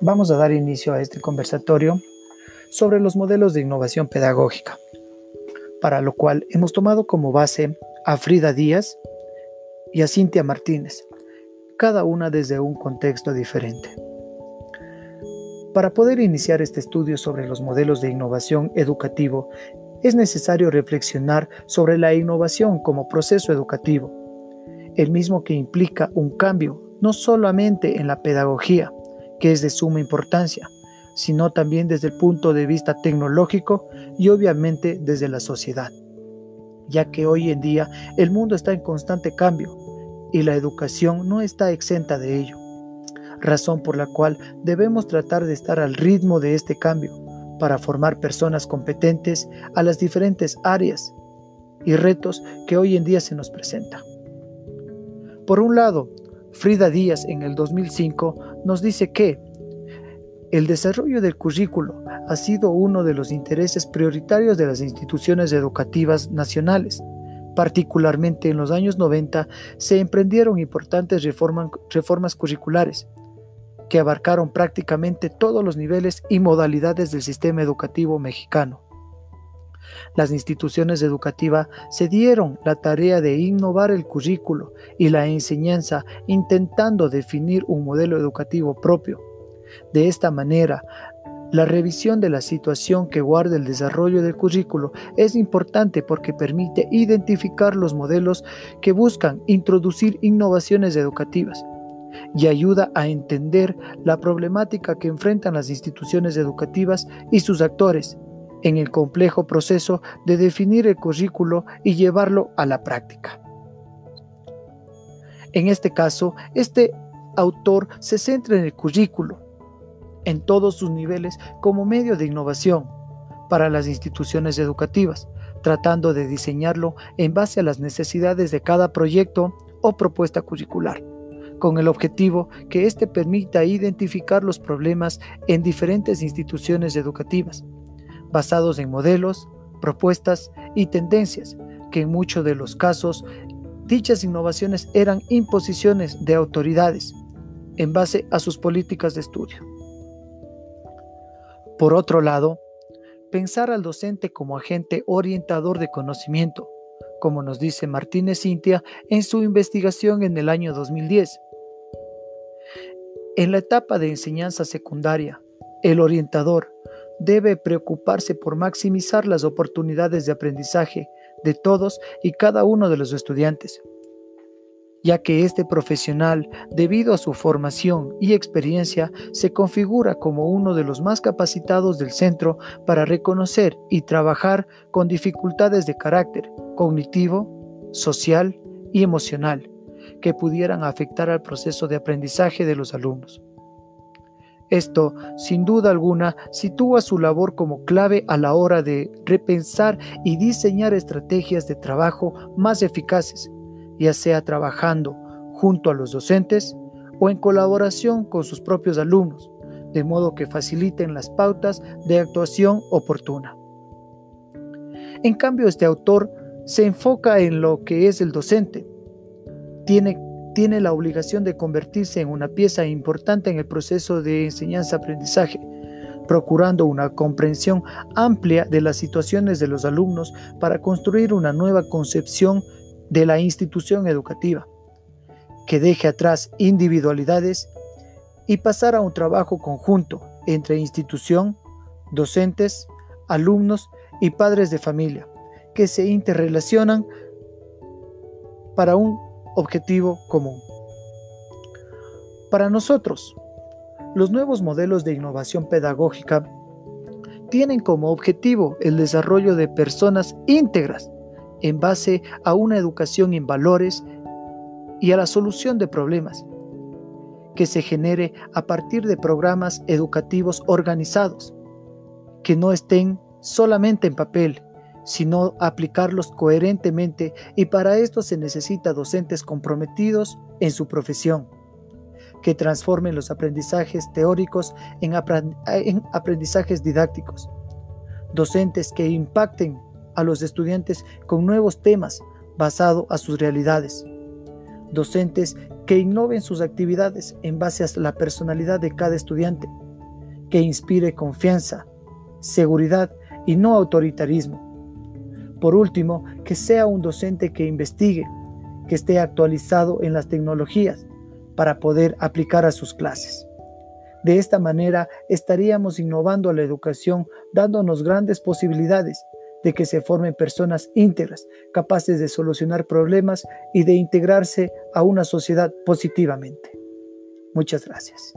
vamos a dar inicio a este conversatorio sobre los modelos de innovación pedagógica, para lo cual hemos tomado como base a Frida Díaz y a Cintia Martínez, cada una desde un contexto diferente. Para poder iniciar este estudio sobre los modelos de innovación educativo, es necesario reflexionar sobre la innovación como proceso educativo, el mismo que implica un cambio no solamente en la pedagogía, que es de suma importancia, sino también desde el punto de vista tecnológico y obviamente desde la sociedad, ya que hoy en día el mundo está en constante cambio y la educación no está exenta de ello, razón por la cual debemos tratar de estar al ritmo de este cambio para formar personas competentes a las diferentes áreas y retos que hoy en día se nos presentan. Por un lado, Frida Díaz en el 2005 nos dice que el desarrollo del currículo ha sido uno de los intereses prioritarios de las instituciones educativas nacionales. Particularmente en los años 90 se emprendieron importantes reformas curriculares que abarcaron prácticamente todos los niveles y modalidades del sistema educativo mexicano. Las instituciones educativas se dieron la tarea de innovar el currículo y la enseñanza intentando definir un modelo educativo propio. De esta manera, la revisión de la situación que guarda el desarrollo del currículo es importante porque permite identificar los modelos que buscan introducir innovaciones educativas y ayuda a entender la problemática que enfrentan las instituciones educativas y sus actores en el complejo proceso de definir el currículo y llevarlo a la práctica. En este caso, este autor se centra en el currículo, en todos sus niveles, como medio de innovación para las instituciones educativas, tratando de diseñarlo en base a las necesidades de cada proyecto o propuesta curricular, con el objetivo que éste permita identificar los problemas en diferentes instituciones educativas basados en modelos, propuestas y tendencias, que en muchos de los casos dichas innovaciones eran imposiciones de autoridades en base a sus políticas de estudio. Por otro lado, pensar al docente como agente orientador de conocimiento, como nos dice Martínez Cintia en su investigación en el año 2010. En la etapa de enseñanza secundaria, el orientador debe preocuparse por maximizar las oportunidades de aprendizaje de todos y cada uno de los estudiantes, ya que este profesional, debido a su formación y experiencia, se configura como uno de los más capacitados del centro para reconocer y trabajar con dificultades de carácter cognitivo, social y emocional que pudieran afectar al proceso de aprendizaje de los alumnos. Esto, sin duda alguna, sitúa su labor como clave a la hora de repensar y diseñar estrategias de trabajo más eficaces, ya sea trabajando junto a los docentes o en colaboración con sus propios alumnos, de modo que faciliten las pautas de actuación oportuna. En cambio, este autor se enfoca en lo que es el docente. Tiene tiene la obligación de convertirse en una pieza importante en el proceso de enseñanza-aprendizaje, procurando una comprensión amplia de las situaciones de los alumnos para construir una nueva concepción de la institución educativa, que deje atrás individualidades y pasar a un trabajo conjunto entre institución, docentes, alumnos y padres de familia, que se interrelacionan para un objetivo común. Para nosotros, los nuevos modelos de innovación pedagógica tienen como objetivo el desarrollo de personas íntegras en base a una educación en valores y a la solución de problemas que se genere a partir de programas educativos organizados, que no estén solamente en papel, sino aplicarlos coherentemente y para esto se necesita docentes comprometidos en su profesión, que transformen los aprendizajes teóricos en, aprendizajes didácticos, docentes que impacten a los estudiantes con nuevos temas basados a sus realidades, docentes que innoven sus actividades en base a la personalidad de cada estudiante, que inspire confianza, seguridad y no autoritarismo. Por último, que sea un docente que investigue, que esté actualizado en las tecnologías para poder aplicar a sus clases. De esta manera estaríamos innovando la educación, dándonos grandes posibilidades de que se formen personas íntegras, capaces de solucionar problemas y de integrarse a una sociedad positivamente. Muchas gracias.